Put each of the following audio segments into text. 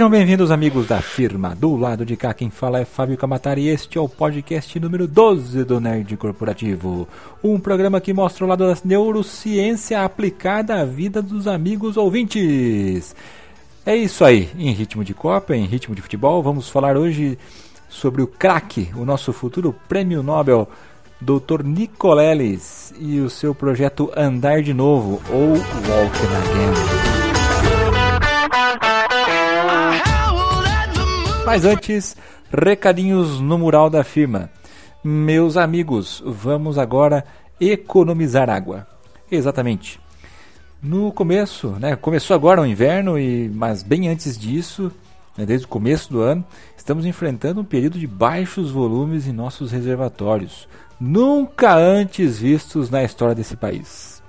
Sejam bem-vindos, amigos da firma. Do lado de cá, quem fala é Fábio Camatari este é o podcast número 12 do Nerd Corporativo. Um programa que mostra o lado da neurociência aplicada à vida dos amigos ouvintes. É isso aí, em ritmo de Copa, em ritmo de futebol, vamos falar hoje sobre o craque, o nosso futuro prêmio Nobel, Dr. Nicoleles, e o seu projeto Andar de Novo, ou Walking Again. Mas antes, recadinhos no mural da firma. Meus amigos, vamos agora economizar água. Exatamente. No começo, né, começou agora o inverno, e, mas bem antes disso, né, desde o começo do ano, estamos enfrentando um período de baixos volumes em nossos reservatórios, nunca antes vistos na história desse país.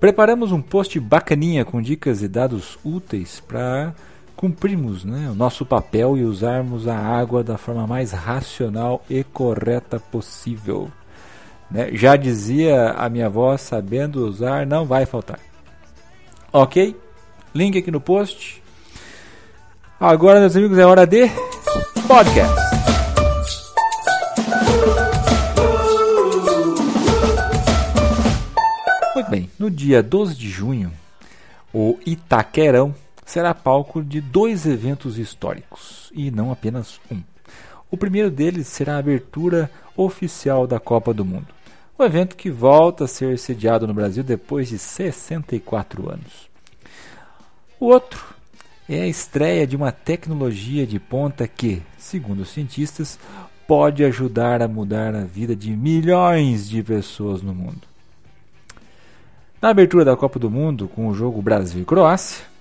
Preparamos um post bacaninha com dicas e dados úteis para cumprirmos né, o nosso papel e usarmos a água da forma mais racional e correta possível. Né? Já dizia a minha avó, sabendo usar, não vai faltar. Ok? Link aqui no post. Agora, meus amigos, é hora de podcast. Muito bem, no dia 12 de junho, o Itaquerão será palco de dois eventos históricos, e não apenas um. O primeiro deles será a abertura oficial da Copa do Mundo, o evento que volta a ser sediado no Brasil depois de 64 anos. O outro é a estreia de uma tecnologia de ponta que, segundo os cientistas, pode ajudar a mudar a vida de milhões de pessoas no mundo. Na abertura da Copa do Mundo, com o jogo Brasil e Croácia,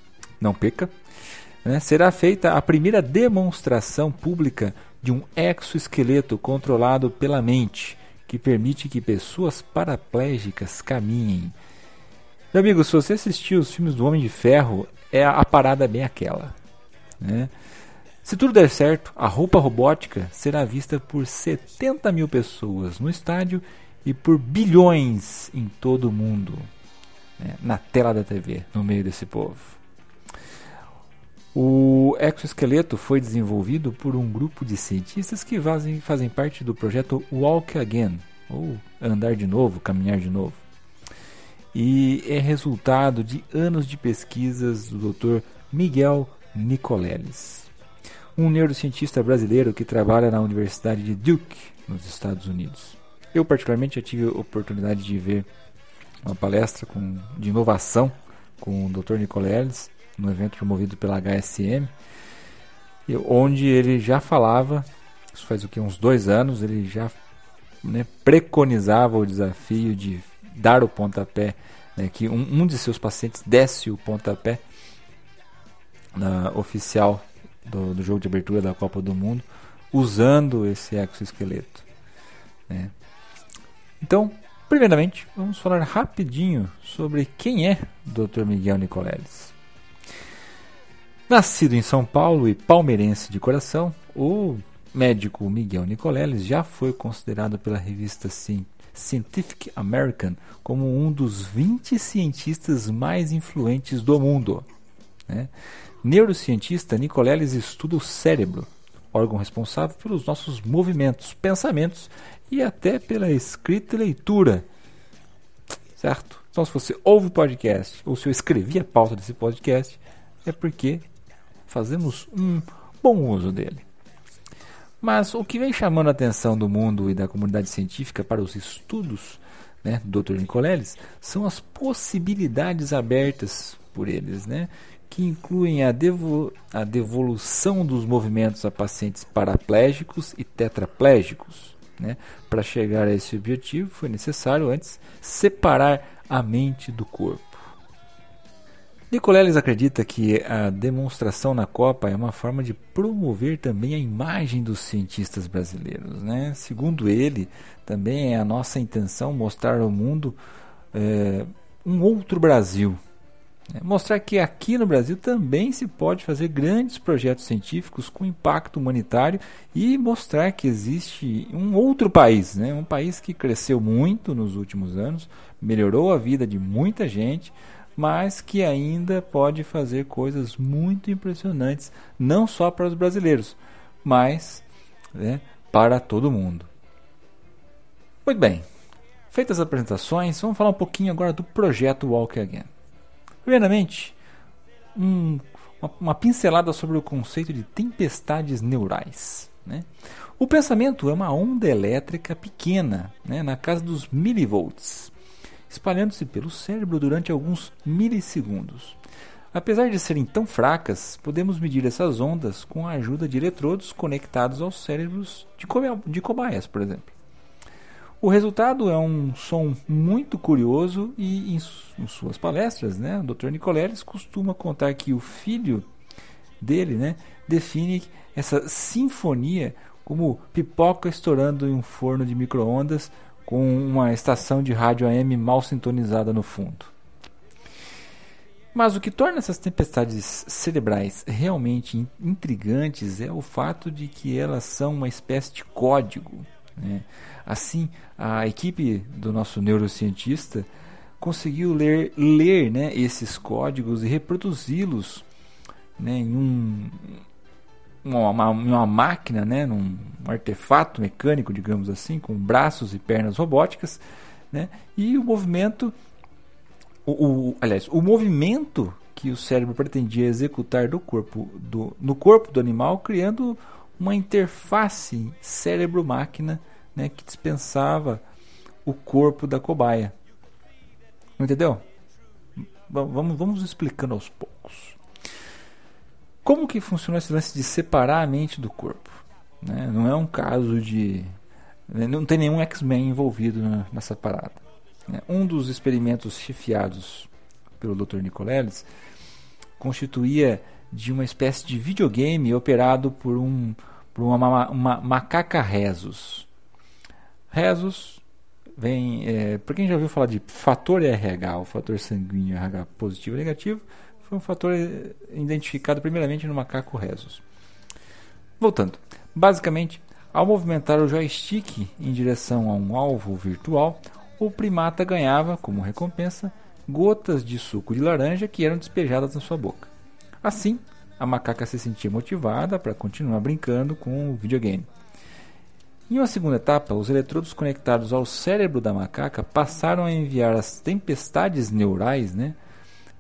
não peca, né, será feita a primeira demonstração pública de um exoesqueleto controlado pela mente, que permite que pessoas paraplégicas caminhem. Meu amigo, se você assistiu os filmes do Homem de Ferro, é a, parada bem aquela. Né? Se tudo der certo, a roupa robótica será vista por 70 mil pessoas no estádio e por bilhões em todo o mundo, né? na tela da TV, no meio desse povo. O exoesqueleto foi desenvolvido por um grupo de cientistas que fazem, fazem parte do projeto Walk Again, ou Andar de Novo, Caminhar de Novo. E é resultado de anos de pesquisas do Dr. Miguel Nicoleles, um neurocientista brasileiro que trabalha na Universidade de Duke, nos Estados Unidos. Eu, particularmente, já tive a oportunidade de ver uma palestra com, de inovação com o Dr. Nicoleles no evento promovido pela HSM, onde ele já falava, isso faz o que uns dois anos, ele já né, preconizava o desafio de dar o pontapé, né, que um, um, de seus pacientes desse o pontapé na oficial do, do, jogo de abertura da Copa do Mundo, usando esse exoesqueleto. Né. Então, primeiramente, vamos falar rapidinho sobre quem é o Dr. Miguel Nicoleles. Nascido em São Paulo e palmeirense de coração, o médico Miguel Nicoleles já foi considerado pela revista Scientific American como um dos 20 cientistas mais influentes do mundo. Né? Neurocientista, Nicoleles estuda o cérebro, órgão responsável pelos nossos movimentos, pensamentos e até pela escrita e leitura. Certo? Então, se você ouve o podcast ou se eu escrevi a pauta desse podcast, é porque fazemos um bom uso dele. Mas o que vem chamando a atenção do mundo e da comunidade científica para os estudos né, do Dr. Nicoleles são as possibilidades abertas por eles, né, que incluem a, devo a devolução dos movimentos a pacientes paraplégicos e tetraplégicos. Né. Para chegar a esse objetivo, foi necessário antes separar a mente do corpo. Nicoleles acredita que a demonstração na Copa é uma forma de promover também a imagem dos cientistas brasileiros. Né? Segundo ele, também é a nossa intenção mostrar ao mundo é, um outro Brasil. Né? Mostrar que aqui no Brasil também se pode fazer grandes projetos científicos com impacto humanitário e mostrar que existe um outro país, né? um país que cresceu muito nos últimos anos, melhorou a vida de muita gente mas que ainda pode fazer coisas muito impressionantes, não só para os brasileiros, mas né, para todo mundo. Muito bem, feitas as apresentações, vamos falar um pouquinho agora do projeto Walk Again. Primeiramente, um, uma, uma, pincelada sobre o conceito de tempestades neurais. Né? O pensamento é uma onda elétrica pequena, né, na casa dos milivolts, espalhando-se pelo cérebro durante alguns milissegundos. Apesar de serem tão fracas, podemos medir essas ondas com a ajuda de eletrodos conectados aos cérebros de, de cobaias, por exemplo. O resultado é um som muito curioso e em, em suas palestras, né, o Dr. Nicoleles costuma contar que o filho dele né, define essa sinfonia como pipoca estourando em um forno de micro-ondas com uma estação de rádio AM mal sintonizada no fundo. Mas o que torna essas tempestades cerebrais realmente intrigantes é o fato de que elas são uma espécie de código. Né? Assim, a equipe do nosso neurocientista conseguiu ler, ler né, esses códigos e reproduzi-los né, em um, uma, uma máquina, né, num um artefato mecânico, digamos assim, com braços e pernas robóticas, né, e o movimento, o, o, aliás, o movimento que o cérebro pretendia executar do corpo do, no corpo do animal, criando uma interface cérebro-máquina né, que dispensava o corpo da cobaia. Entendeu? Vamos, vamos explicando aos poucos. Como que funciona esse lance de separar a mente do corpo? Né? Não é um caso de. Né, não tem nenhum X-Men envolvido nessa parada. Né? Um dos experimentos chefiados pelo Dr. Nicoleles constituía de uma espécie de videogame operado por, um, por uma, uma macaca rezos. Rezos vem. É, para quem já ouviu falar de fator RH, o fator sanguíneo RH positivo e negativo, foi um fator eh, identificado primeiramente no macaco Rhesus. Voltando, basicamente, ao movimentar o joystick em direção a um alvo virtual, o primata ganhava, como recompensa, gotas de suco de laranja que eram despejadas na sua boca. Assim, a macaca se sentia motivada para continuar brincando com o videogame. Em uma segunda etapa, os eletrodos conectados ao cérebro da macaca passaram a enviar as tempestades neurais né,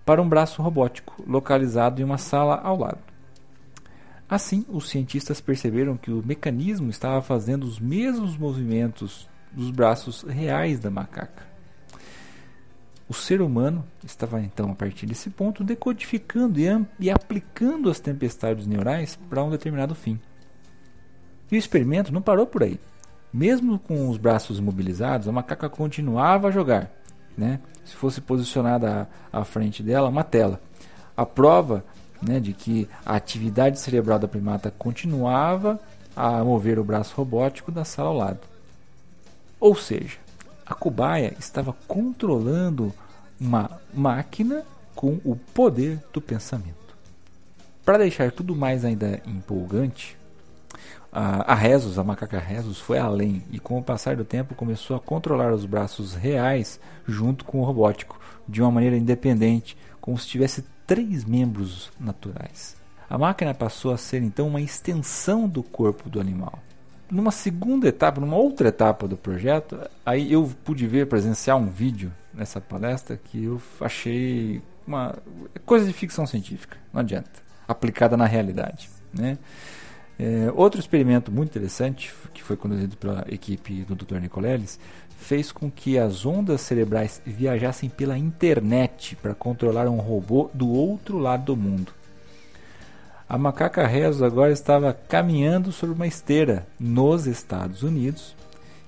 para um braço robótico localizado em uma sala ao lado. Assim, os cientistas perceberam que o mecanismo estava fazendo os mesmos movimentos dos braços reais da macaca. O ser humano estava então, a partir desse ponto, decodificando e, e aplicando as tempestades neurais para um determinado fim. E o experimento não parou por aí. Mesmo com os braços imobilizados, a macaca continuava a jogar né, se fosse posicionada à, à frente dela uma tela. A prova né, de que a atividade cerebral da primata continuava a mover o braço robótico da sala ao lado. Ou seja, a cobaia estava controlando uma máquina com o poder do pensamento. Para deixar tudo mais ainda empolgante, a, a Rezos, a macaca Rezos, foi além e, com o passar do tempo, começou a controlar os braços reais junto com o robótico, de uma maneira independente, como se tivesse três membros naturais. A máquina passou a ser então uma extensão do corpo do animal. Numa segunda etapa, numa outra etapa do projeto, aí eu pude ver, presenciar um vídeo nessa palestra que eu achei uma coisa de ficção científica, não adianta, aplicada na realidade, né? É, outro experimento muito interessante, que foi conduzido pela equipe do Dr. Nicoleles, fez com que as ondas cerebrais viajassem pela internet para controlar um robô do outro lado do mundo. A macaca Rezo agora estava caminhando sobre uma esteira nos Estados Unidos,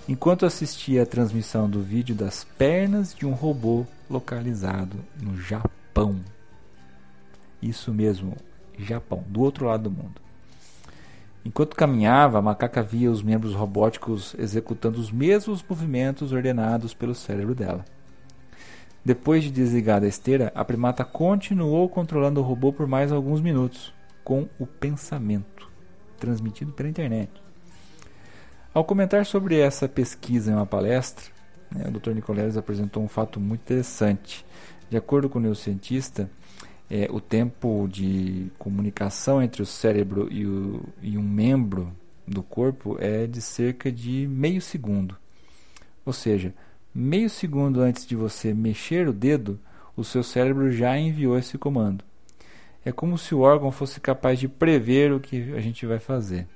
enquanto assistia a transmissão do vídeo das pernas de um robô localizado no Japão. Isso mesmo, Japão, do outro lado do mundo. Enquanto caminhava, a macaca via os membros robóticos executando os mesmos movimentos ordenados pelo cérebro dela. Depois de desligar a esteira, a primata continuou controlando o robô por mais alguns minutos, com o pensamento, transmitido pela internet. Ao comentar sobre essa pesquisa em uma palestra, né, o Dr. Nicoleles apresentou um fato muito interessante, De acordo com o neurocientista, é, o tempo de comunicação entre o cérebro e, o, e um membro do corpo é de cerca de meio segundo. Ou seja, meio segundo antes de você mexer o dedo, o seu cérebro já enviou esse comando. É como se o órgão fosse capaz de prever o que a gente vai fazer.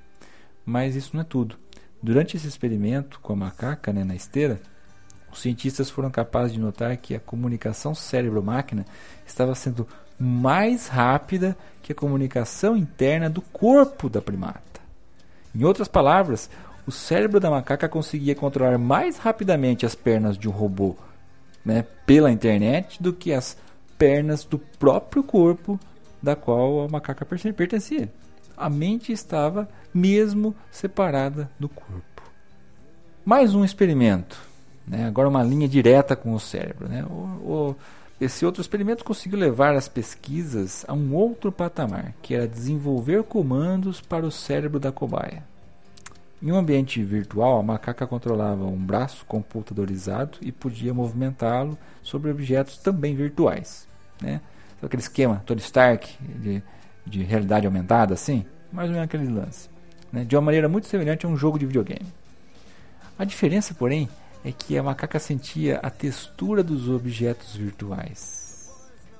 Mas isso não é tudo. Durante esse experimento com a macaca né, na esteira, os cientistas foram capazes de notar que a comunicação cérebro-máquina estava sendo mais rápida que a comunicação interna do corpo da primata. Em outras palavras, o cérebro da macaca conseguia controlar mais rapidamente as pernas de um robô né, pela internet do que as pernas do próprio corpo da qual a macaca pertencia. A mente estava mesmo separada do corpo. Mais um experimento, né? agora uma linha direta com o cérebro. Né? O, o, esse outro experimento conseguiu levar as pesquisas a um outro patamar, que era desenvolver comandos para o cérebro da cobaia. Em um ambiente virtual, a macaca controlava um braço computadorizado e podia movimentá-lo sobre objetos também virtuais. Né? Aquele esquema Tony Stark de, de realidade aumentada, assim, mais ou menos aquele lance. Né? De uma maneira muito semelhante a um jogo de videogame. A diferença, porém, é que a macaca sentia a textura dos objetos virtuais.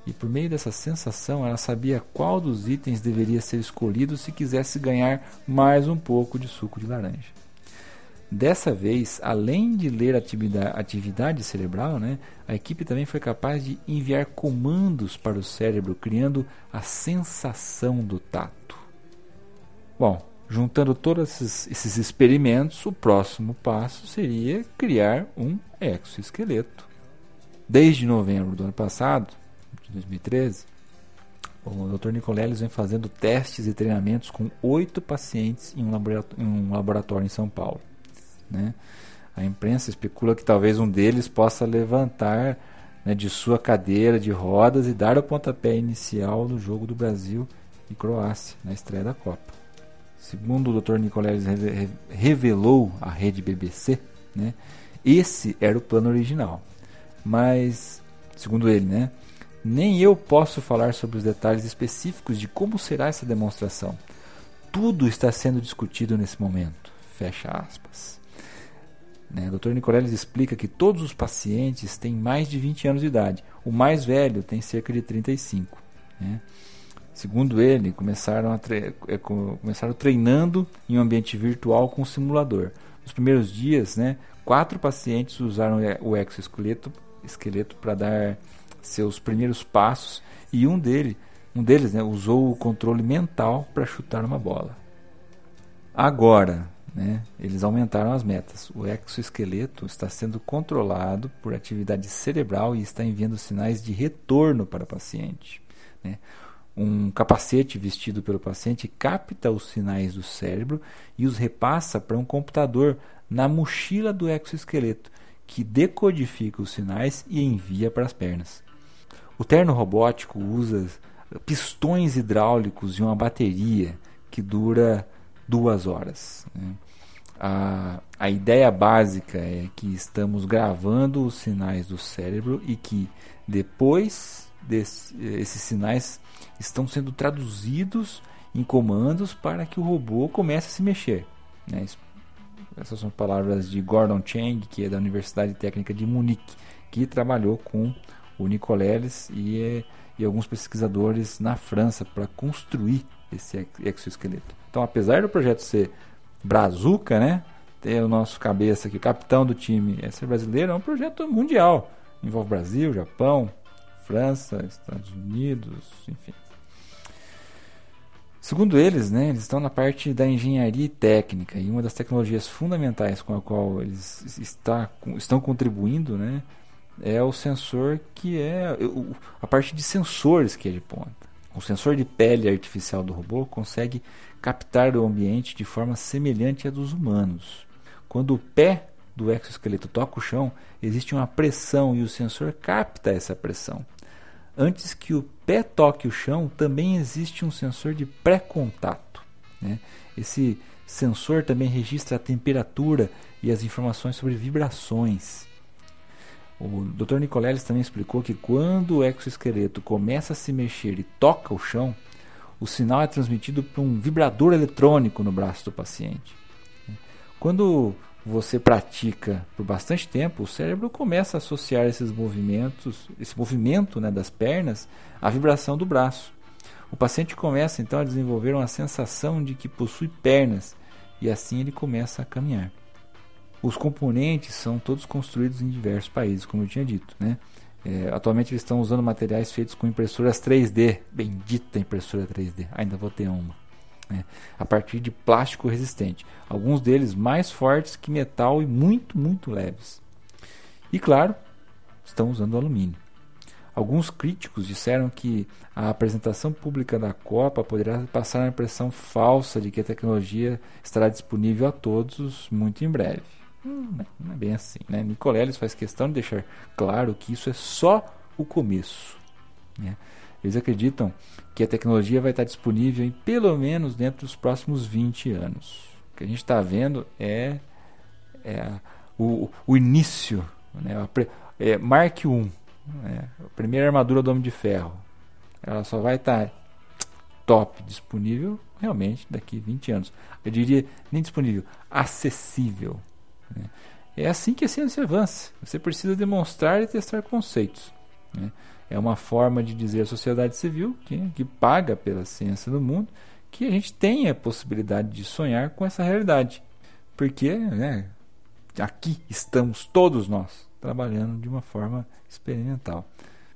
E por meio dessa sensação, ela sabia qual dos itens deveria ser escolhido se quisesse ganhar mais um pouco de suco de laranja. Dessa vez, além de ler atividade, atividade cerebral, né, a equipe também foi capaz de enviar comandos para o cérebro, criando a sensação do tato. Bom, juntando todos esses, esses experimentos, o próximo passo seria criar um exoesqueleto. Desde novembro do ano passado, de 2013, o Dr. Nicoleles vem fazendo testes e treinamentos com oito pacientes em um laboratório, em, um laboratório em São Paulo. Né? A imprensa especula que talvez um deles possa levantar né, de sua cadeira de rodas e dar o pontapé inicial no jogo do Brasil e Croácia, na estreia da Copa. Segundo o Dr. Nicoleles revelou à rede BBC, né, esse era o plano original. Mas, segundo ele, né, nem eu posso falar sobre os detalhes específicos de como será essa demonstração. Tudo está sendo discutido nesse momento. Fecha aspas. Né? Dr. Nicoleles explica que todos os pacientes têm mais de 20 anos de idade. O mais velho tem cerca de 35. Né? Segundo ele, começaram, tre é, começaram treinando em um ambiente virtual com um simulador. Nos primeiros dias, né, quatro pacientes usaram o exoesqueleto esqueleto para dar seus primeiros passos e um, dele, um deles né, usou o controle mental para chutar uma bola. Agora, né, eles aumentaram as metas. O exoesqueleto está sendo controlado por atividade cerebral e está enviando sinais de retorno para o paciente. Né. Um capacete vestido pelo paciente capta os sinais do cérebro e os repassa para um computador na mochila do exoesqueleto, que decodifica os sinais e envia para as pernas. O terno robótico usa pistões hidráulicos e uma bateria que dura duas horas. Né? A, a ideia básica é que estamos gravando os sinais do cérebro e que depois desse, esses sinais estão sendo traduzidos em comandos para que o robô comece a se mexer. Né? Essas são palavras de Gordon Chang, que é da Universidade Técnica de Munique, que trabalhou com o Nicoleles e, é, e alguns pesquisadores na França para construir esse exoesqueleto. Então, apesar do projeto ser brazuca, né, ter o nosso cabeça aqui, o capitão do time é ser brasileiro, é um projeto mundial. Envolve Brasil, Japão, França, Estados Unidos, enfim. Segundo eles, né, eles estão na parte da engenharia e técnica e uma das tecnologias fundamentais com a qual eles está, estão contribuindo né, é o sensor que é a parte de sensores que é de ponta. O sensor de pele artificial do robô consegue captar o ambiente de forma semelhante à dos humanos. Quando o pé do exoesqueleto toca o chão, existe uma pressão e o sensor capta essa pressão. Antes que o pé toque o chão, também existe um sensor de pré-contato. Né? Esse sensor também registra a temperatura e as informações sobre vibrações. O Dr. Nicoleles também explicou que quando o exoesqueleto começa a se mexer e toca o chão, o sinal é transmitido por um vibrador eletrônico no braço do paciente. Quando você pratica por bastante tempo, o cérebro começa a associar esses movimentos, esse movimento né, das pernas, à vibração do braço. O paciente começa então a desenvolver uma sensação de que possui pernas e assim ele começa a caminhar. Os componentes são todos construídos em diversos países, como eu tinha dito. Né? É, atualmente eles estão usando materiais feitos com impressoras 3D. Bendita impressora 3D, ainda vou ter uma. Né? A partir de plástico resistente. Alguns deles mais fortes que metal e muito, muito leves. E claro, estão usando alumínio. Alguns críticos disseram que a apresentação pública da Copa poderá passar a impressão falsa de que a tecnologia estará disponível a todos muito em breve. Hum, não é bem assim. Né? Nicoleles faz questão de deixar claro que isso é só o começo. Né? Eles acreditam que a tecnologia vai estar disponível em pelo menos dentro dos próximos 20 anos. O que a gente está vendo é, é o, o, início, né? é, Mark I, né? a primeira armadura do Homem de Ferro. Ela só vai estar top disponível realmente daqui 20 anos. Eu diria nem disponível, acessível. Né? É assim que a ciência avança. Você precisa demonstrar e testar conceitos. Né? É uma forma de dizer à sociedade civil, que, que paga pela ciência no mundo, que a gente tem a possibilidade de sonhar com essa realidade. Porque né, aqui estamos todos nós trabalhando de uma forma experimental,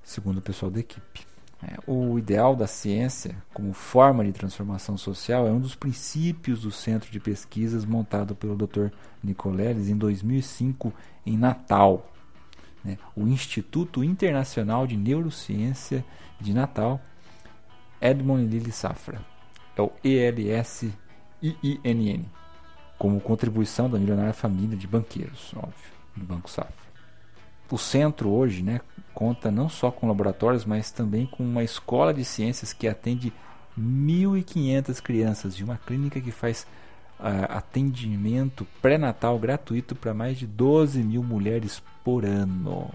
segundo o pessoal da equipe. É, o ideal da ciência como forma de transformação social é um dos princípios do centro de pesquisas montado pelo Dr. Nicoleles em 2005 em Natal, né? o Instituto Internacional de Neurociência de Natal, Edmond Lilly Safra, é o ELSIINN, como contribuição da milionária família de banqueiros, óbvio, do Banco Safra. O centro hoje né, conta não só com laboratórios, mas também com uma escola de ciências que atende 1.500 crianças e uma clínica que faz atendimento pré-natal gratuito para mais de 12 mil mulheres por ano.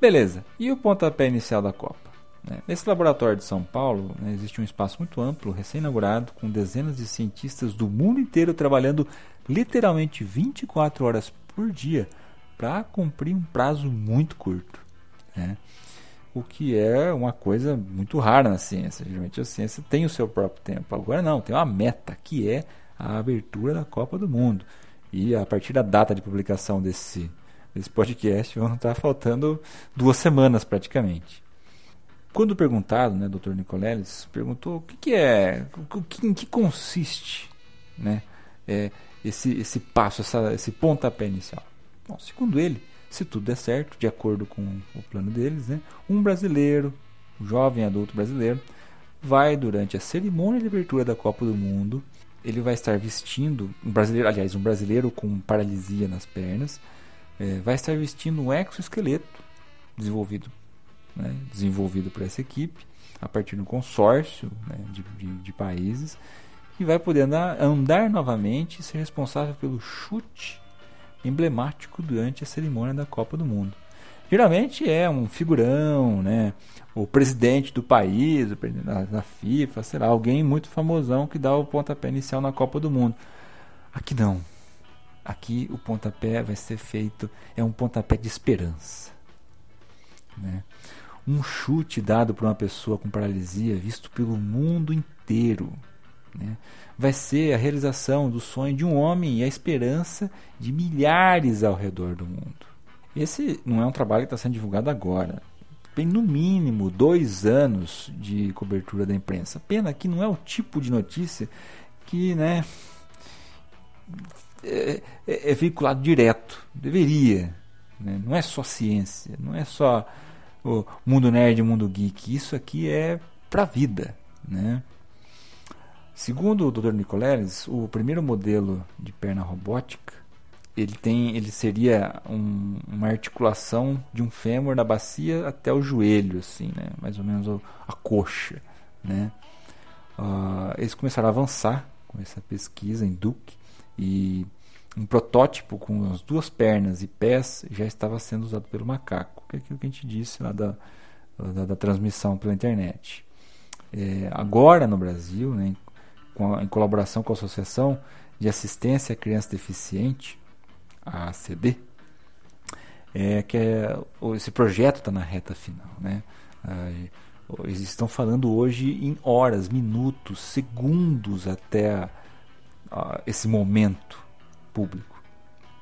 Beleza, e o pontapé inicial da Copa? Né? Nesse laboratório de São Paulo né, existe um espaço muito amplo, recém-inaugurado, com dezenas de cientistas do mundo inteiro trabalhando literalmente 24 horas por dia para cumprir um prazo muito curto. Né? O que é uma coisa muito rara na ciência. Geralmente a ciência tem o seu próprio tempo. Agora não, tem uma meta que é a abertura da Copa do Mundo. E a partir da data de publicação desse, desse podcast, vão estar faltando duas semanas praticamente. Quando perguntado, né, Dr. Nicoleles perguntou o que, que é, o que, em que consiste né, é, esse, esse passo, essa, esse pontapé inicial. Bom, segundo ele, se tudo der certo, de acordo com o plano deles, né, um brasileiro, um jovem adulto brasileiro, vai durante a cerimônia de abertura da Copa do Mundo ele vai estar vestindo um brasileiro, aliás, um brasileiro com paralisia nas pernas, é, vai estar vestindo um exoesqueleto desenvolvido, né, desenvolvido por essa equipe a partir de um consórcio né, de, de, de, países que vai poder andar, andar novamente e ser responsável pelo chute emblemático durante a cerimônia da Copa do Mundo. Geralmente é um figurão, né? o presidente do país, o presidente da, da FIFA, sei lá, alguém muito famosão que dá o pontapé inicial na Copa do Mundo. Aqui não. Aqui o pontapé vai ser feito, é um pontapé de esperança. Né? Um chute dado por uma pessoa com paralisia, visto pelo mundo inteiro. Né? Vai ser a realização do sonho de um homem e a esperança de milhares ao redor do mundo. Esse não é um trabalho que está sendo divulgado agora tem no mínimo dois anos de cobertura da imprensa. Pena que não é o tipo de notícia que né, é, é, é veiculado direto. Deveria. Né? Não é só ciência, não é só o mundo nerd, mundo geek. Isso aqui é para a vida. Né? Segundo o Dr. Nicoleles, o primeiro modelo de perna robótica ele tem ele seria um, uma articulação de um fêmur da bacia até o joelho assim né mais ou menos a coxa né uh, eles começaram a avançar com essa pesquisa em Duke e um protótipo com as duas pernas e pés já estava sendo usado pelo macaco, que é aquilo que a gente disse lá da, da, da transmissão pela internet. É, agora no Brasil, né, a, em colaboração com a Associação de Assistência à Criança Deficiente, a ACD, é que é, esse projeto está na reta final. Né? eles estão falando hoje em horas, minutos, segundos até a, a, esse momento público.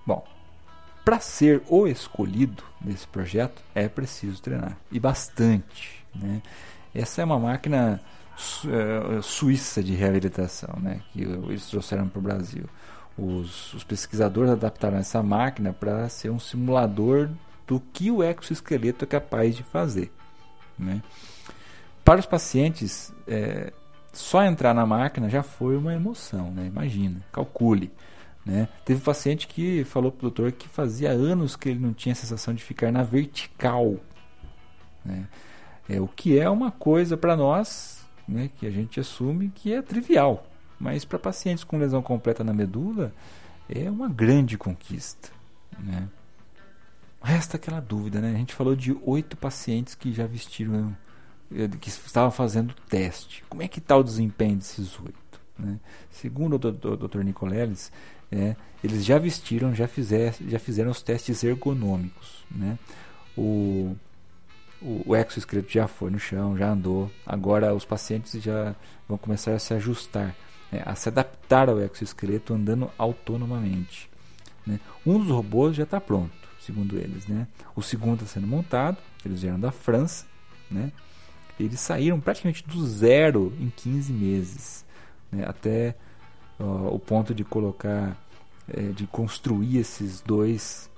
Bom, para ser o escolhido desse projeto é preciso treinar e bastante. Né? Essa é uma máquina su é, suíça de reabilitação né? que eles trouxeram para o Brasil. Os, os, pesquisadores adaptaram essa máquina para ser um simulador do que o exoesqueleto é capaz de fazer. Né? Para os pacientes, é, só entrar na máquina já foi uma emoção, né? imagina, calcule. Né? Teve um paciente que falou para o doutor que fazia anos que ele não tinha a sensação de ficar na vertical. Né? É, o que é uma coisa para nós né, que a gente assume que é trivial. Mas para pacientes com lesão completa na medula é uma grande conquista. Né? Resta aquela dúvida, né? A gente falou de oito pacientes que já vestiram, eh, que estavam fazendo teste. Como é que está o desempenho desses oito? Né? Segundo o Dr. Nicoleles, é, eles já vestiram, já, fizer, já fizeram os testes ergonômicos. Né? O, o, o exoesqueleto já foi no chão, já andou. Agora os pacientes já vão começar a se ajustar, né? a se adaptar ao exoesqueleto andando autonomamente. Né? Um dos robôs já está pronto segundo eles. Né? O segundo está sendo montado, eles vieram da França. Né? Eles saíram praticamente do zero em 15 meses, né? até uh, o ponto de colocar, é, de construir esses dois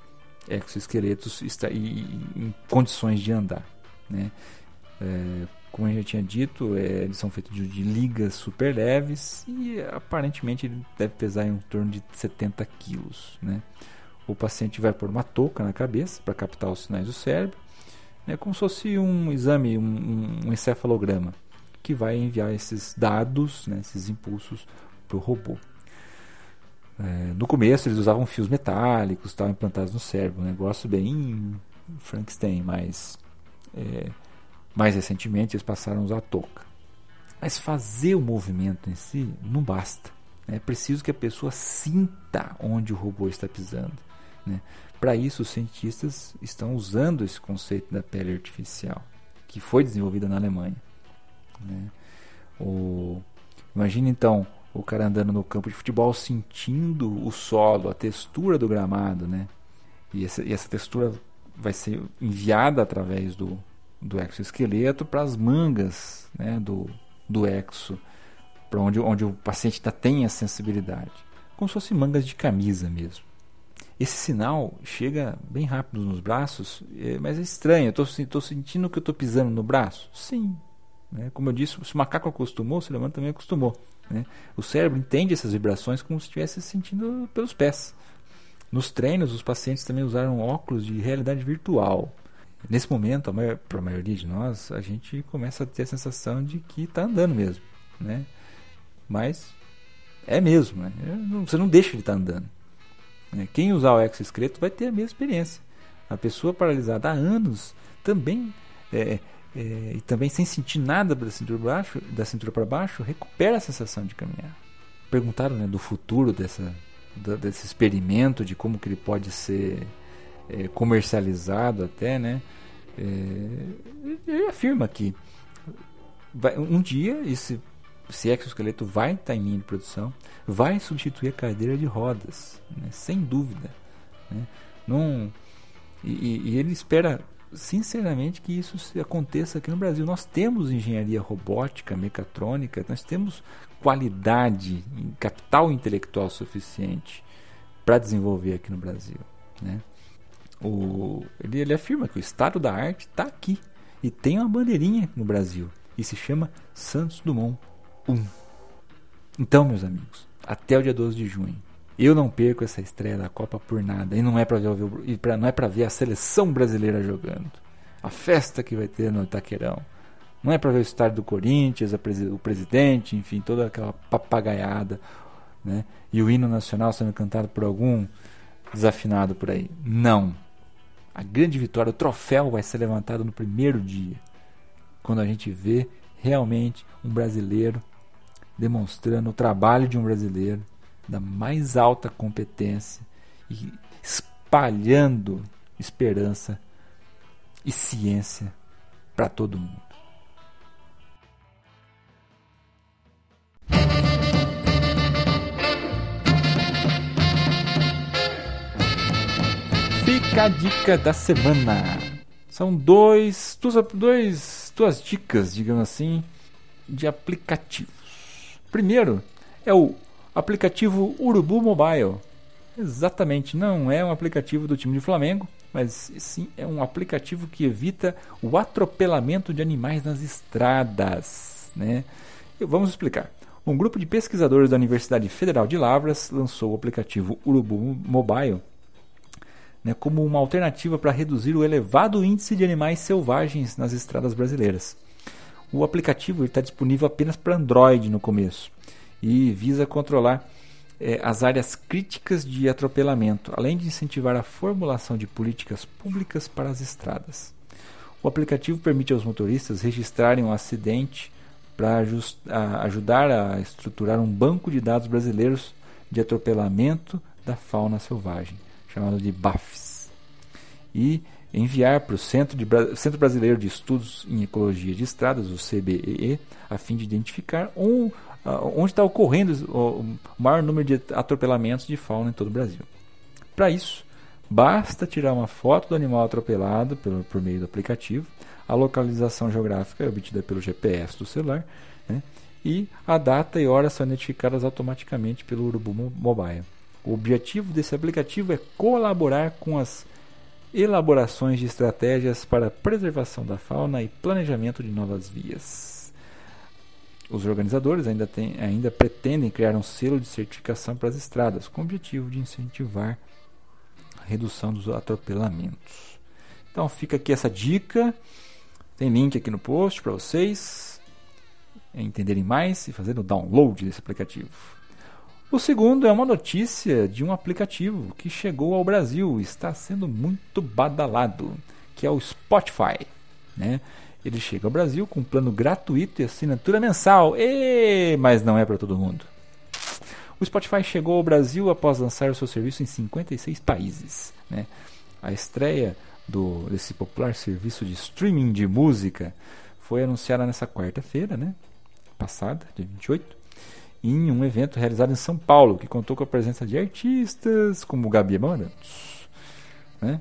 exoesqueletos em condições de andar. Né? É, como eu já tinha dito, é, eles são feitos de, de, ligas super leves e aparentemente ele deve pesar em torno de 70 quilos. Né? o paciente vai pôr uma touca na cabeça para captar os sinais do cérebro, né, como se fosse um exame, um, um encefalograma, que vai enviar esses dados, né, esses impulsos para o robô. É, no começo eles usavam fios metálicos estavam implantados no cérebro, um negócio bem Frankenstein, mas é, mais recentemente eles passaram a usar a touca. Mas fazer o movimento em si não basta. É preciso que a pessoa sinta onde o robô está pisando. Né? Para isso, os cientistas estão usando esse conceito da pele artificial, que foi desenvolvida na Alemanha. Né? O... Imagina então o cara andando no campo de futebol sentindo o solo, a textura do gramado, né? E essa, e essa textura vai ser enviada através do, do exoesqueleto para as mangas né, do, do exo, para onde, onde o paciente ainda tem a sensibilidade. Como se fossem mangas de camisa mesmo. Esse sinal chega bem rápido nos braços, é, mas é estranho. Estou sentindo que eu estou pisando no braço? Sim. Né? Como eu disse, se o macaco acostumou, o ser humano também acostumou. Né? O cérebro entende essas vibrações como se estivesse sentindo pelos pés. Nos treinos, os pacientes também usaram óculos de realidade virtual. Nesse momento, para a maioria de nós, a gente começa a ter a sensação de que está andando mesmo. Né? Mas é mesmo. Né? Você não deixa de estar tá andando. Né? Quem usar o exoesqueleto vai ter a mesma experiência. A pessoa paralisada há anos também é, é, e também sem sentir nada da cintura, baixo, da cintura para baixo recupera a sensação de caminhar. Perguntaram né, do futuro dessa, da, desse experimento, de como que ele pode ser é, comercializado até, né? É, ele afirma que vai, um dia esse esse exoesqueleto vai estar em linha de produção, vai substituir a cadeira de rodas, né? sem dúvida. Né? E, e, ele espera sinceramente que isso aconteça aqui no Brasil. Nós temos engenharia robótica, mecatrônica, nós temos qualidade, capital intelectual suficiente para desenvolver aqui no Brasil. Né? O, ele, ele afirma que o estado da arte está aqui e tem uma bandeirinha no Brasil e se chama Santos Dumont um. Então, meus amigos, até o dia 12 de junho. Eu não perco essa estreia da Copa por nada. E não é para ver, não é ver a seleção brasileira jogando. A festa que vai ter no Itaquerão. Não é para ver o estádio do Corinthians, o presidente, enfim, toda aquela papagaiada né? E o hino nacional sendo cantado por algum desafinado por aí. Não. A grande vitória, o troféu vai ser levantado no primeiro dia, quando a gente vê realmente um brasileiro demonstrando o trabalho de um brasileiro da mais alta competência e espalhando esperança e ciência para todo mundo. A dica da semana. São dois, duas, dois, duas dicas, digamos assim, de aplicativos. Primeiro é o aplicativo Urubu Mobile. Exatamente, não é um aplicativo do time de Flamengo, mas sim é um aplicativo que evita o atropelamento de animais nas estradas. Né? Vamos explicar. Um grupo de pesquisadores da Universidade Federal de Lavras lançou o aplicativo Urubu Mobile né, como uma alternativa para reduzir o elevado índice de animais selvagens nas estradas brasileiras. O aplicativo está disponível apenas para Android no começo e visa controlar é, as áreas críticas de atropelamento, além de incentivar a formulação de políticas públicas para as estradas. O aplicativo permite aos motoristas registrarem um acidente para ajudar a estruturar um banco de dados brasileiros de atropelamento da fauna selvagem, chamado de BAFs, e enviar para o Centro, de, Centro Brasileiro de Estudos em Ecologia de Estradas, o CBEE, a fim de identificar um onde está ocorrendo o maior número de atropelamentos de fauna em todo o Brasil. Para isso, basta tirar uma foto do animal atropelado pelo, por meio do aplicativo, a localização geográfica é obtida pelo GPS do celular, né? e a data e hora são identificadas automaticamente pelo Urubu Mobile. O objetivo desse aplicativo é colaborar com as elaborações de estratégias para preservação da fauna e planejamento de novas vias. Os organizadores ainda, tem, ainda pretendem criar um selo de certificação para as estradas, com o objetivo de incentivar a redução dos atropelamentos. Então fica aqui essa dica. Tem link aqui no post para vocês entenderem mais e fazer o download desse aplicativo. O segundo é uma notícia de um aplicativo que chegou ao Brasil e está sendo muito badalado, que é o Spotify. Né? Ele chega ao Brasil com um plano gratuito e assinatura mensal. E... Mas não é para todo mundo. O Spotify chegou ao Brasil após lançar o seu serviço em 56 países. Né? A estreia do, desse popular serviço de streaming de música foi anunciada nessa quarta-feira, né? passada, dia 28, em um evento realizado em São Paulo, que contou com a presença de artistas como Gabi Amarantos. Né?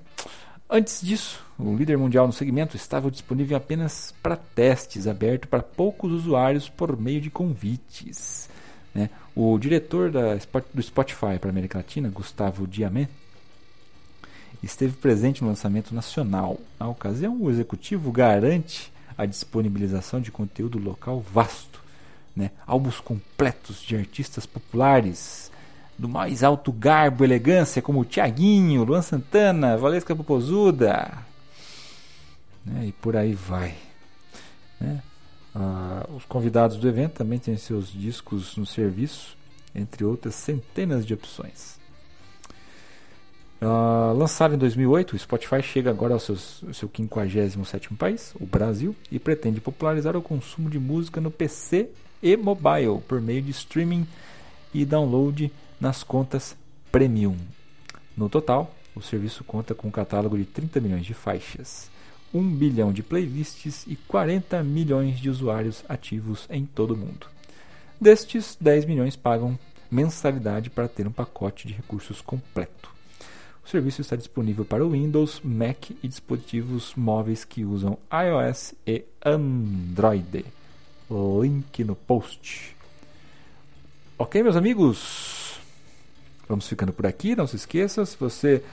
Antes disso, o líder mundial no segmento estava disponível apenas para testes, aberto para poucos usuários por meio de convites. Né? O diretor da, do Spotify para a América Latina, Gustavo Diamé, esteve presente no lançamento nacional. Na ocasião, o executivo garante a disponibilização de conteúdo local vasto, né? álbuns completos de artistas populares, do mais alto garbo e elegância, como Tiaguinho, Luan Santana, Valesca Popozuda, né, e por aí vai. Né? Ah, os convidados do evento também têm seus discos no serviço, entre outras centenas de opções. Uh, lançado em 2008, o Spotify chega agora ao, seus, seu 57 país, o Brasil, e pretende popularizar o consumo de música no PC e mobile por meio de streaming e download nas contas Premium. No total, o serviço conta com um catálogo de 30 milhões de faixas, 1 bilhão de playlists e 40 milhões de usuários ativos em todo o mundo. Destes, 10 milhões pagam mensalidade para ter um pacote de recursos completo. O serviço está disponível para Windows, Mac e dispositivos móveis que usam iOS e Android. Link no post. Ok, meus amigos? Vamos ficando por aqui. Não se esqueça, se você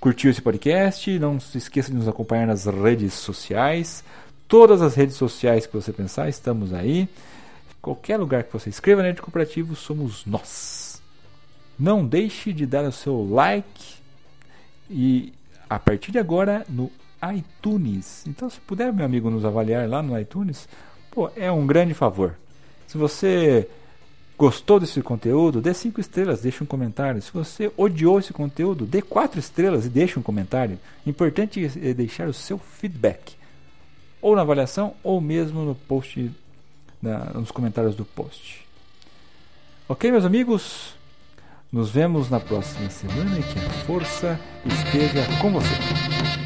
curtiu esse podcast, não se esqueça de nos acompanhar nas redes sociais. Todas as redes sociais que você pensar, estamos aí. Qualquer lugar que você escreva Nerd Cooperativo, somos nós. Não deixe de dar o seu like e a partir de agora no iTunes. Então, se puder, meu amigo, nos avaliar lá no iTunes, pô, é um grande favor. Se você gostou desse conteúdo, dê 5 estrelas, deixe um comentário. Se você odiou esse conteúdo, dê 4 estrelas e deixe um comentário. Importante é deixar o seu feedback. Ou na avaliação, ou mesmo no post, na, nos comentários do post. Ok, meus amigos? Nos vemos na próxima semana e que a força esteja com você.